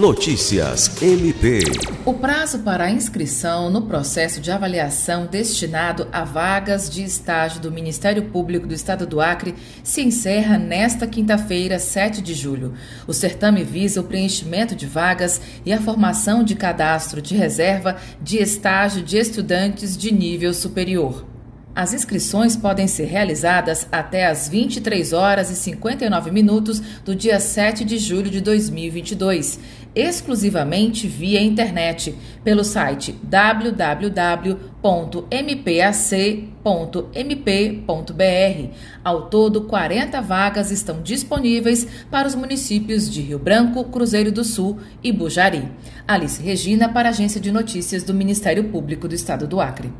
Notícias MP. O prazo para a inscrição no processo de avaliação destinado a vagas de estágio do Ministério Público do Estado do Acre se encerra nesta quinta-feira, 7 de julho. O certame visa o preenchimento de vagas e a formação de cadastro de reserva de estágio de estudantes de nível superior. As inscrições podem ser realizadas até às 23 horas e 59 minutos do dia 7 de julho de 2022, exclusivamente via internet, pelo site www.mpac.mp.br. Ao todo, 40 vagas estão disponíveis para os municípios de Rio Branco, Cruzeiro do Sul e Bujari. Alice Regina, para a Agência de Notícias do Ministério Público do Estado do Acre.